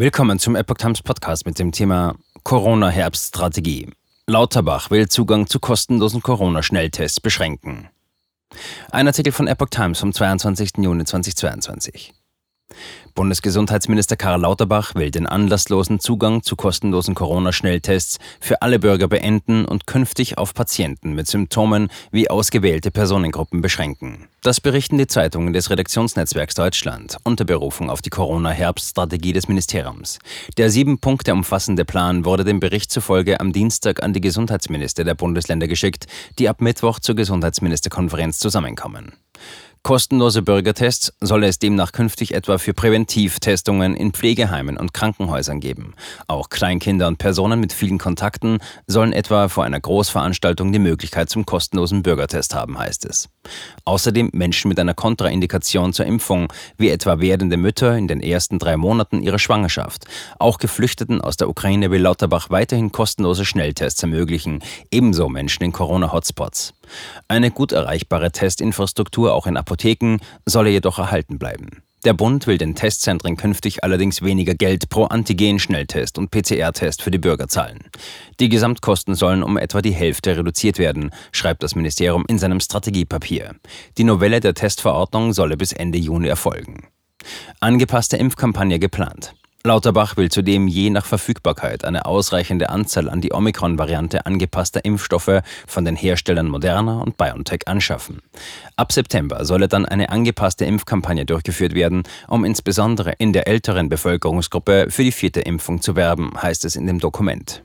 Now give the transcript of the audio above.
Willkommen zum Epoch Times Podcast mit dem Thema Corona-Herbststrategie. Lauterbach will Zugang zu kostenlosen Corona-Schnelltests beschränken. Ein Artikel von Epoch Times vom 22. Juni 2022. Bundesgesundheitsminister Karl Lauterbach will den anlasslosen Zugang zu kostenlosen Corona-Schnelltests für alle Bürger beenden und künftig auf Patienten mit Symptomen wie ausgewählte Personengruppen beschränken. Das berichten die Zeitungen des Redaktionsnetzwerks Deutschland unter Berufung auf die Corona-Herbststrategie des Ministeriums. Der sieben Punkte umfassende Plan wurde dem Bericht zufolge am Dienstag an die Gesundheitsminister der Bundesländer geschickt, die ab Mittwoch zur Gesundheitsministerkonferenz zusammenkommen. Kostenlose Bürgertests soll es demnach künftig etwa für Präventivtestungen in Pflegeheimen und Krankenhäusern geben. Auch Kleinkinder und Personen mit vielen Kontakten sollen etwa vor einer Großveranstaltung die Möglichkeit zum kostenlosen Bürgertest haben, heißt es. Außerdem Menschen mit einer Kontraindikation zur Impfung, wie etwa werdende Mütter in den ersten drei Monaten ihrer Schwangerschaft. Auch Geflüchteten aus der Ukraine will Lauterbach weiterhin kostenlose Schnelltests ermöglichen, ebenso Menschen in Corona-Hotspots. Eine gut erreichbare Testinfrastruktur auch in Apotheken solle jedoch erhalten bleiben. Der Bund will den Testzentren künftig allerdings weniger Geld pro Antigen-Schnelltest und PCR-Test für die Bürger zahlen. Die Gesamtkosten sollen um etwa die Hälfte reduziert werden, schreibt das Ministerium in seinem Strategiepapier. Die Novelle der Testverordnung solle bis Ende Juni erfolgen. Angepasste Impfkampagne geplant. Lauterbach will zudem je nach Verfügbarkeit eine ausreichende Anzahl an die Omikron-Variante angepasster Impfstoffe von den Herstellern Moderna und BioNTech anschaffen. Ab September solle dann eine angepasste Impfkampagne durchgeführt werden, um insbesondere in der älteren Bevölkerungsgruppe für die vierte Impfung zu werben, heißt es in dem Dokument.